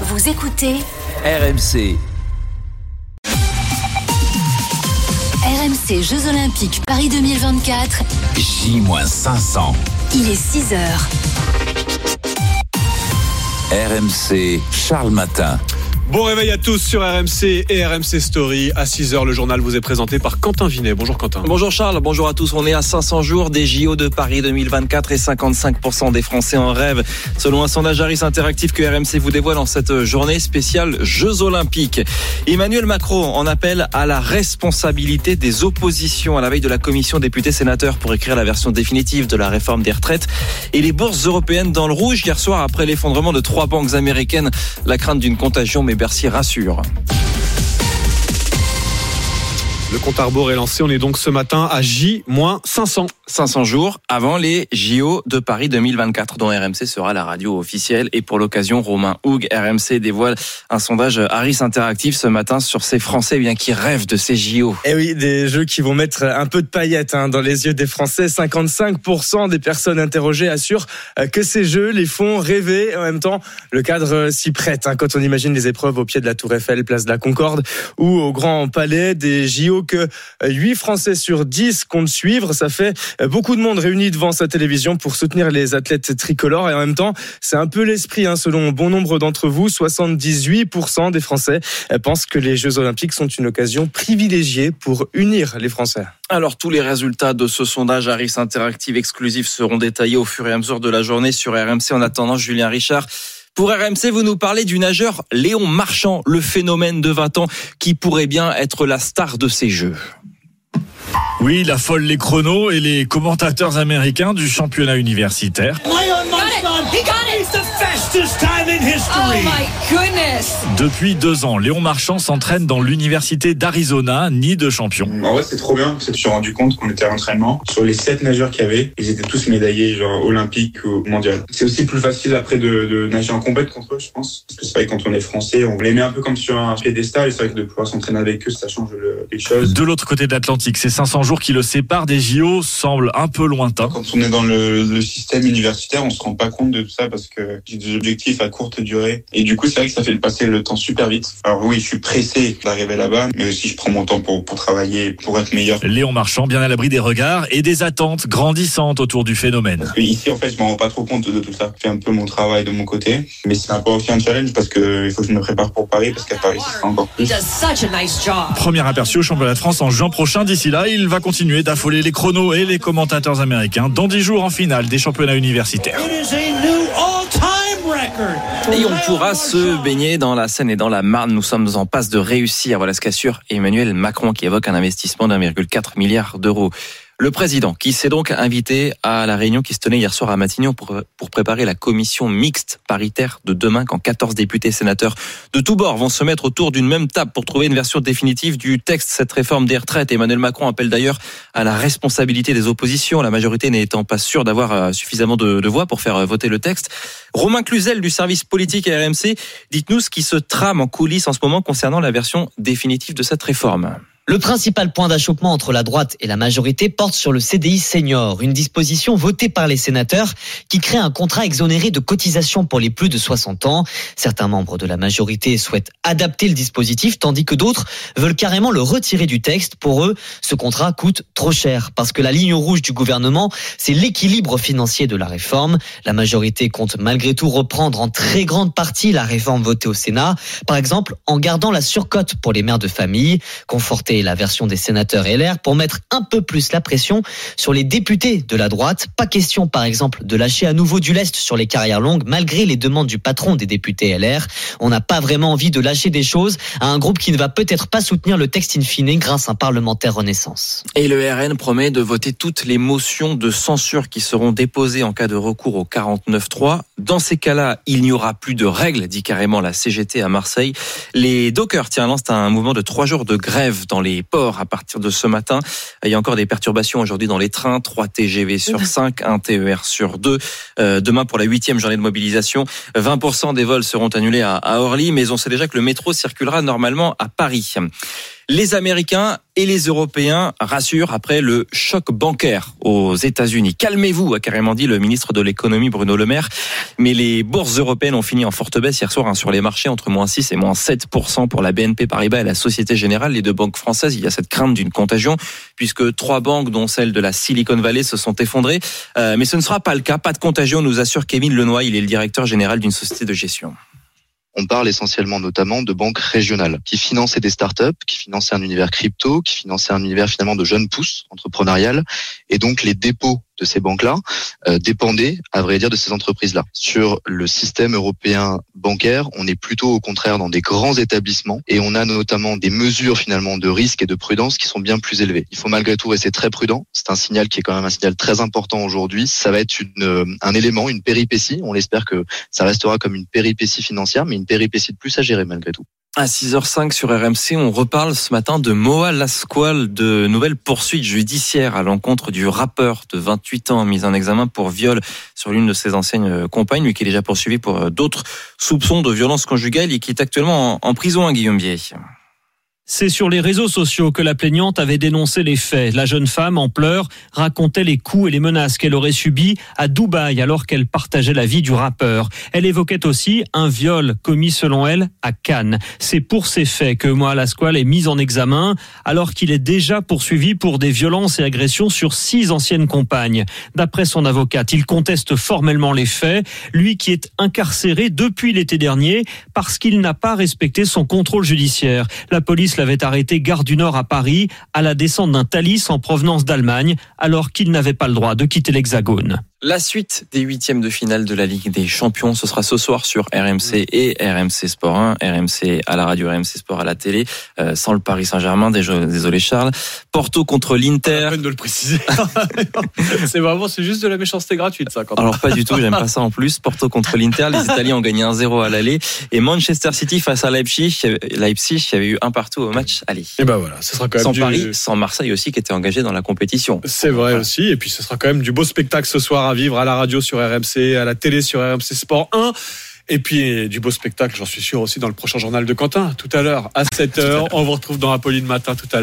Vous écoutez RMC. RMC Jeux Olympiques Paris 2024. J-500. Il est 6 heures. RMC Charles Matin. Bon réveil à tous sur RMC et RMC Story. À 6h, le journal vous est présenté par Quentin Vinet. Bonjour Quentin. Bonjour Charles, bonjour à tous. On est à 500 jours des JO de Paris 2024 et 55% des Français en rêvent. Selon un sondage Harris Interactif que RMC vous dévoile en cette journée spéciale Jeux Olympiques. Emmanuel Macron en appelle à la responsabilité des oppositions à la veille de la commission députés sénateurs pour écrire la version définitive de la réforme des retraites et les bourses européennes dans le rouge hier soir après l'effondrement de trois banques américaines. La crainte d'une contagion Bercy rassure. Le compte à rebours est lancé. On est donc ce matin à J-500. 500 jours avant les JO de Paris 2024, dont RMC sera la radio officielle. Et pour l'occasion, Romain Houg, RMC dévoile un sondage Harris Interactif ce matin sur ces Français eh bien qui rêvent de ces JO. Et oui, des jeux qui vont mettre un peu de paillettes hein, dans les yeux des Français. 55% des personnes interrogées assurent euh, que ces jeux les font rêver. En même temps, le cadre s'y prête. Hein, quand on imagine les épreuves au pied de la Tour Eiffel, place de la Concorde ou au Grand Palais, des JO que 8 Français sur 10 comptent suivre. Ça fait beaucoup de monde réuni devant sa télévision pour soutenir les athlètes tricolores. Et en même temps, c'est un peu l'esprit, hein, selon bon nombre d'entre vous. 78% des Français pensent que les Jeux Olympiques sont une occasion privilégiée pour unir les Français. Alors tous les résultats de ce sondage Harris Interactive exclusif seront détaillés au fur et à mesure de la journée sur RMC. En attendant, Julien Richard. Pour RMC, vous nous parlez du nageur Léon Marchand, le phénomène de 20 ans qui pourrait bien être la star de ces Jeux. Oui, il affole les chronos et les commentateurs américains du championnat universitaire. Depuis deux ans, Léon Marchand s'entraîne dans l'université d'Arizona, nid de champion. En vrai, c'est trop bien. Je me suis rendu compte qu'on était à l'entraînement. Sur les sept nageurs qu'il y avait, ils étaient tous médaillés, genre olympiques ou mondial. C'est aussi plus facile après de, de nager en compète contre eux, je pense. Parce que c'est vrai, quand on est français, on les met un peu comme sur un piédestal. Et c'est vrai que de pouvoir s'entraîner avec eux, ça change le, les choses. De l'autre côté de l'Atlantique, ces 500 jours qui le séparent des JO semblent un peu lointains. Quand on est dans le, le système universitaire, on se rend pas compte de tout ça parce que j'ai des objectifs à courte durée. Et du coup, c'est vrai que ça fait passer le temps super vite. Alors oui, je suis pressé d'arriver là-bas, mais aussi je prends mon temps pour, pour travailler, pour être meilleur. Léon Marchand, bien à l'abri des regards et des attentes grandissantes autour du phénomène. Parce que ici, en fait, je m'en rends pas trop compte de tout ça. Je fais un peu mon travail de mon côté, mais c'est un peu aussi un challenge parce que il faut que je me prépare pour Paris, parce qu'à Paris, ce sera encore plus. Premier aperçu au championnat de France en juin prochain. D'ici là, il va continuer d'affoler les chronos et les commentateurs américains dans 10 jours en finale des championnats universitaires. Et on pourra se baigner dans la Seine et dans la Marne. Nous sommes en passe de réussir. Voilà ce qu'assure Emmanuel Macron qui évoque un investissement d'1,4 milliard d'euros. Le président, qui s'est donc invité à la réunion qui se tenait hier soir à Matignon pour, préparer la commission mixte paritaire de demain, quand 14 députés sénateurs de tous bords vont se mettre autour d'une même table pour trouver une version définitive du texte, cette réforme des retraites. Emmanuel Macron appelle d'ailleurs à la responsabilité des oppositions, la majorité n'étant pas sûre d'avoir suffisamment de, de voix pour faire voter le texte. Romain Cluzel du service politique RMC, dites-nous ce qui se trame en coulisses en ce moment concernant la version définitive de cette réforme. Le principal point d'achoppement entre la droite et la majorité porte sur le CDI senior, une disposition votée par les sénateurs qui crée un contrat exonéré de cotisation pour les plus de 60 ans. Certains membres de la majorité souhaitent adapter le dispositif, tandis que d'autres veulent carrément le retirer du texte. Pour eux, ce contrat coûte trop cher parce que la ligne rouge du gouvernement, c'est l'équilibre financier de la réforme. La majorité compte malgré tout reprendre en très grande partie la réforme votée au Sénat, par exemple en gardant la surcote pour les mères de famille, la version des sénateurs LR pour mettre un peu plus la pression sur les députés de la droite. Pas question, par exemple, de lâcher à nouveau du lest sur les carrières longues, malgré les demandes du patron des députés LR. On n'a pas vraiment envie de lâcher des choses à un groupe qui ne va peut-être pas soutenir le texte in fine grâce à un parlementaire Renaissance. Et le RN promet de voter toutes les motions de censure qui seront déposées en cas de recours au 49.3. Dans ces cas-là, il n'y aura plus de règles, dit carrément la CGT à Marseille. Les dockers, tiens, lancent un mouvement de trois jours de grève dans les ports à partir de ce matin. Il y a encore des perturbations aujourd'hui dans les trains, 3 TGV sur 5, 1 TER sur 2. Euh, demain, pour la huitième journée de mobilisation, 20% des vols seront annulés à, à Orly, mais on sait déjà que le métro circulera normalement à Paris. Les Américains et les Européens rassurent après le choc bancaire aux États-Unis. Calmez-vous, a carrément dit le ministre de l'économie Bruno Le Maire. Mais les bourses européennes ont fini en forte baisse hier soir hein, sur les marchés entre moins 6 et moins 7 pour la BNP Paribas et la Société Générale, les deux banques françaises. Il y a cette crainte d'une contagion puisque trois banques, dont celle de la Silicon Valley, se sont effondrées. Euh, mais ce ne sera pas le cas. Pas de contagion, nous assure Kevin Lenoy. Il est le directeur général d'une société de gestion on parle essentiellement notamment de banques régionales qui finançaient des startups, qui finançaient un univers crypto, qui finançaient un univers finalement de jeunes pousses entrepreneuriales. Et donc les dépôts de ces banques-là euh, dépendaient, à vrai dire, de ces entreprises-là. Sur le système européen bancaire, on est plutôt au contraire dans des grands établissements et on a notamment des mesures finalement de risque et de prudence qui sont bien plus élevées. Il faut malgré tout rester très prudent. C'est un signal qui est quand même un signal très important aujourd'hui. Ça va être une, euh, un élément, une péripétie. On l'espère que ça restera comme une péripétie financière, mais une péripétie de plus à gérer malgré tout. À 6h05 sur RMC, on reparle ce matin de Moa Lasquale, de nouvelles poursuites judiciaires à l'encontre du rappeur de 28 ans mis en examen pour viol sur l'une de ses anciennes compagnes, lui qui est déjà poursuivi pour d'autres soupçons de violence conjugale et qui est actuellement en prison à Guillaume Bier. C'est sur les réseaux sociaux que la plaignante avait dénoncé les faits. La jeune femme, en pleurs, racontait les coups et les menaces qu'elle aurait subis à Dubaï alors qu'elle partageait la vie du rappeur. Elle évoquait aussi un viol commis selon elle à Cannes. C'est pour ces faits que Moa Lasquale est mise en examen alors qu'il est déjà poursuivi pour des violences et agressions sur six anciennes compagnes. D'après son avocate, il conteste formellement les faits, lui qui est incarcéré depuis l'été dernier parce qu'il n'a pas respecté son contrôle judiciaire. La police l'avait arrêté gare du Nord à Paris à la descente d'un Thalys en provenance d'Allemagne alors qu'il n'avait pas le droit de quitter l'Hexagone. La suite des huitièmes de finale de la Ligue des Champions, ce sera ce soir sur RMC et RMC Sport 1, RMC à la radio, RMC Sport à la télé, euh, sans le Paris Saint-Germain. Désolé Charles. Porto contre l'Inter. peine de le préciser. c'est vraiment, c'est juste de la méchanceté gratuite ça. Quand Alors pas du tout, j'aime pas ça en plus. Porto contre l'Inter, les Italiens ont gagné 1-0 à l'aller et Manchester City face à Leipzig, Leipzig, il y avait eu un partout au match aller. Et ben voilà, ce sera quand même sans du... Paris, sans Marseille aussi qui était engagé dans la compétition. C'est vrai aussi, et puis ce sera quand même du beau spectacle ce soir vivre à la radio sur RMC, à la télé sur RMC Sport 1. Et puis du beau spectacle, j'en suis sûr aussi dans le prochain journal de Quentin, tout à l'heure à 7h. On vous retrouve dans Apolline Matin tout à l'heure.